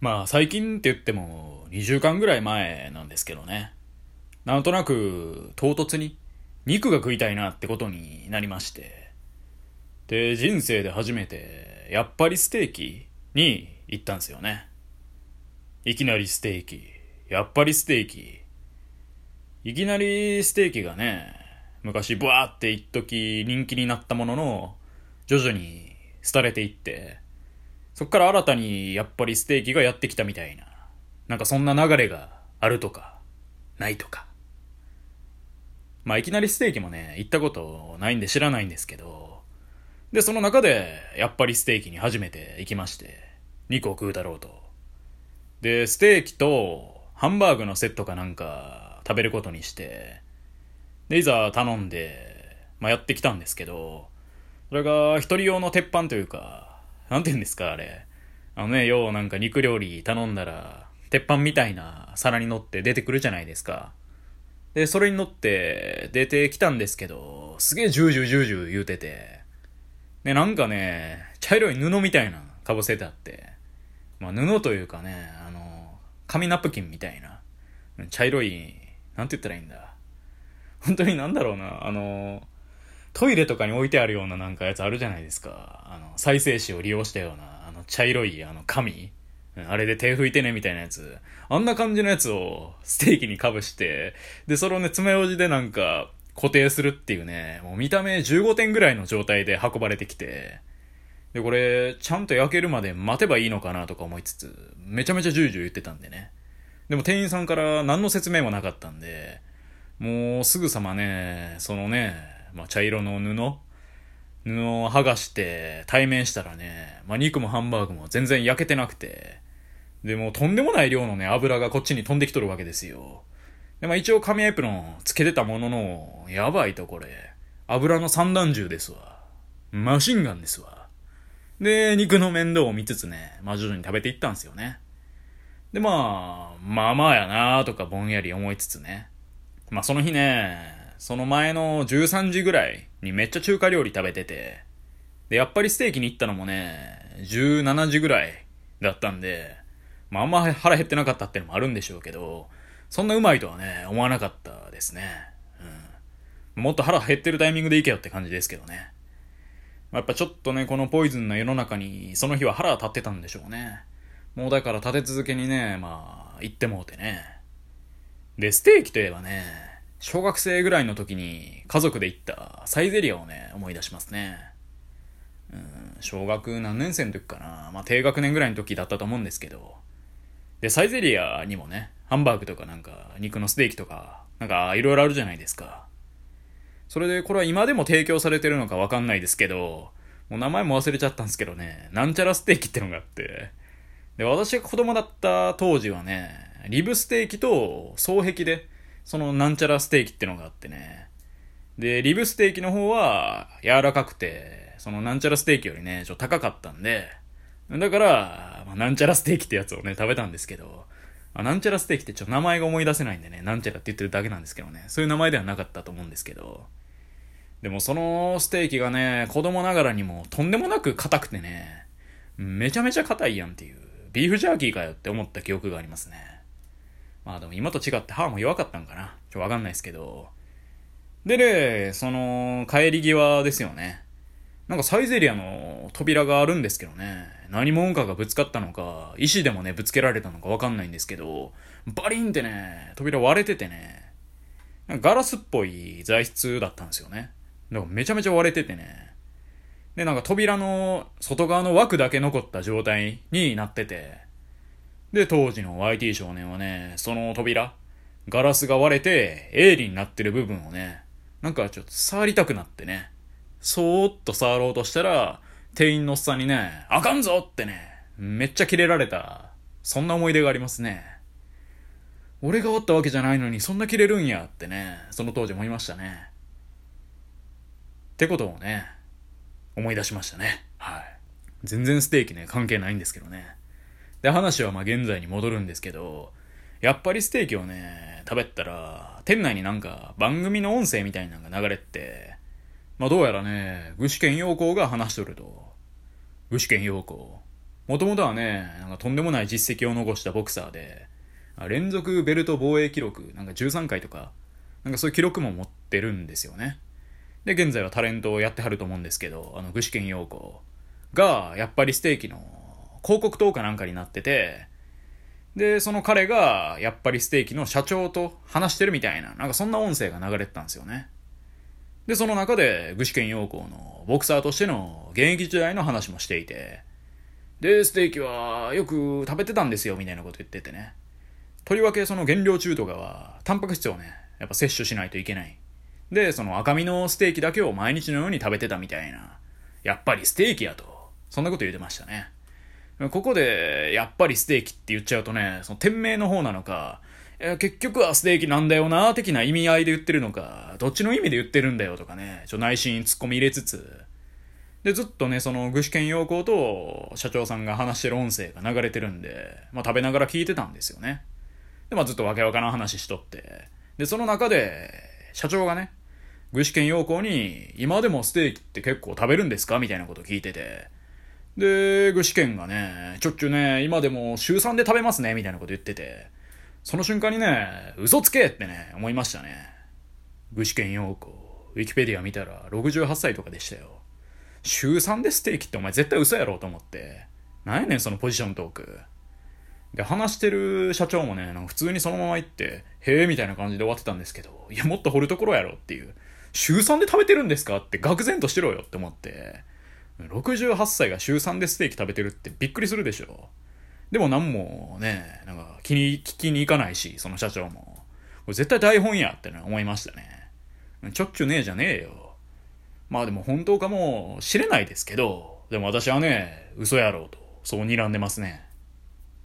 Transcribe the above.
まあ最近って言っても2週間ぐらい前なんですけどね。なんとなく唐突に肉が食いたいなってことになりまして。で、人生で初めてやっぱりステーキに行ったんですよね。いきなりステーキ。やっぱりステーキ。いきなりステーキがね、昔ブワーって一時人気になったものの、徐々に廃れていって、そっから新たにやっぱりステーキがやってきたみたいな。なんかそんな流れがあるとか、ないとか。まあいきなりステーキもね、行ったことないんで知らないんですけど、で、その中で、やっぱりステーキに初めて行きまして、肉を食うだろうと。で、ステーキとハンバーグのセットかなんか食べることにして、で、いざ頼んで、まあやってきたんですけど、それが一人用の鉄板というか、なんて言うんですか、あれ。あのね、ようなんか肉料理頼んだら、鉄板みたいな皿に乗って出てくるじゃないですか。で、それに乗って出てきたんですけど、すげえジュージュージュージュー言うてて、で、なんかね、茶色い布みたいなかぶせてあって、まあ布というかね、あの、紙ナプキンみたいな、茶色い、なんて言ったらいいんだ。本当になんだろうな、あの、トイレとかに置いてあるようななんかやつあるじゃないですか。あの、再生紙を利用したような、あの、茶色い、あの、紙。あれで手拭いてねみたいなやつ。あんな感じのやつをステーキにかぶして、で、それをね、爪楊枝でなんか固定するっていうね、もう見た目15点ぐらいの状態で運ばれてきて、で、これ、ちゃんと焼けるまで待てばいいのかなとか思いつつ、めちゃめちゃジュージュー言ってたんでね。でも店員さんから何の説明もなかったんで、もうすぐさまね、そのね、まあ、茶色の布布を剥がして対面したらね、まあ、肉もハンバーグも全然焼けてなくて、でもとんでもない量のね、油がこっちに飛んできとるわけですよ。で、まあ一応紙エプロンつけてたものの、やばいとこれ。油の散弾銃ですわ。マシンガンですわ。で、肉の面倒を見つつね、まあ徐々に食べていったんですよね。で、まあ、まあまあやなーとかぼんやり思いつつね。まあその日ね、その前の13時ぐらいにめっちゃ中華料理食べてて、で、やっぱりステーキに行ったのもね、17時ぐらいだったんで、まああんま腹減ってなかったってのもあるんでしょうけど、そんなうまいとはね、思わなかったですね。うん。もっと腹減ってるタイミングで行けよって感じですけどね。やっぱちょっとね、このポイズンな世の中に、その日は腹立ってたんでしょうね。もうだから立て続けにね、まあ、行ってもうてね。で、ステーキといえばね、小学生ぐらいの時に家族で行ったサイゼリアをね、思い出しますね。うん、小学何年生の時かな。まあ、低学年ぐらいの時だったと思うんですけど。で、サイゼリアにもね、ハンバーグとかなんか、肉のステーキとか、なんか、いろいろあるじゃないですか。それで、これは今でも提供されてるのかわかんないですけど、もう名前も忘れちゃったんですけどね、なんちゃらステーキってのがあって、で、私が子供だった当時はね、リブステーキと双璧で、そのなんちゃらステーキってのがあってね。で、リブステーキの方は柔らかくて、そのなんちゃらステーキよりね、ちょっと高かったんで、だから、まあ、なんちゃらステーキってやつをね、食べたんですけど、まあ、なんちゃらステーキってちょっと名前が思い出せないんでね、なんちゃらって言ってるだけなんですけどね、そういう名前ではなかったと思うんですけど、でもそのステーキがね、子供ながらにもとんでもなく硬くてね、めちゃめちゃ硬いやんっていう、ビーフジャーキーかよって思った記憶がありますね。まあでも今と違って歯も弱かったんかな。ちょ、わかんないですけど。でね、その、帰り際ですよね。なんかサイゼリアの扉があるんですけどね。何者かがぶつかったのか、石でもね、ぶつけられたのかわかんないんですけど、バリンってね、扉割れててね、ガラスっぽい材質だったんですよね。だからめちゃめちゃ割れててね。で、なんか扉の外側の枠だけ残った状態になってて、で、当時の YT 少年はね、その扉、ガラスが割れて、鋭利になってる部分をね、なんかちょっと触りたくなってね、そーっと触ろうとしたら、店員のおっさんにね、あかんぞってね、めっちゃキレられた、そんな思い出がありますね。俺がおったわけじゃないのにそんなキレるんやってね、その当時思いましたね。ってことをね、思い出しましたね。はい。全然ステーキね、関係ないんですけどね。で、話はまあ現在に戻るんですけど、やっぱりステーキをね、食べたら、店内になんか番組の音声みたいなのが流れて、まあどうやらね、具志堅陽光が話しとると。具志堅陽光。もともとはね、なんかとんでもない実績を残したボクサーで、連続ベルト防衛記録、なんか13回とか、なんかそういう記録も持ってるんですよね。で、現在はタレントをやってはると思うんですけど、あの、具志堅用子が、やっぱりステーキの広告塔かなんかになってて、で、その彼が、やっぱりステーキの社長と話してるみたいな、なんかそんな音声が流れてたんですよね。で、その中で、具志堅用高のボクサーとしての現役時代の話もしていて、で、ステーキはよく食べてたんですよ、みたいなこと言っててね。とりわけその原料中とかは、タンパク質をね、やっぱ摂取しないといけない。で、その赤身のステーキだけを毎日のように食べてたみたいな。やっぱりステーキやと。そんなこと言ってましたね。ここで、やっぱりステーキって言っちゃうとね、その店名の方なのか、結局はステーキなんだよな、的な意味合いで言ってるのか、どっちの意味で言ってるんだよとかね、ちょ内心突っ込み入れつつ、で、ずっとね、その具志堅用高と社長さんが話してる音声が流れてるんで、まあ食べながら聞いてたんですよね。で、まあずっとわけわからん話しとって、で、その中で、社長がね、具志堅用高に、今でもステーキって結構食べるんですか？みたいなこと聞いてて、で、具志堅がね、ちょっちゅうね、今でも週3で食べますね、みたいなこと言ってて、その瞬間にね、嘘つけってね、思いましたね。具志堅用子、ウィキペディア見たら68歳とかでしたよ。週3でステーキってお前絶対嘘やろと思って。なんやねんそのポジショントーク。で、話してる社長もね、なんか普通にそのまま行って、へえみたいな感じで終わってたんですけど、いや、もっと掘るところやろっていう。週3で食べてるんですかって愕然としろよって思って。68歳が週3でステーキ食べてるってびっくりするでしょ。でも何もね、なんか気に、聞きに行かないし、その社長も。これ絶対台本やってね、思いましたね。ちょっちゅうねえじゃねえよ。まあでも本当かもしれないですけど、でも私はね、嘘やろうと、そう睨んでますね。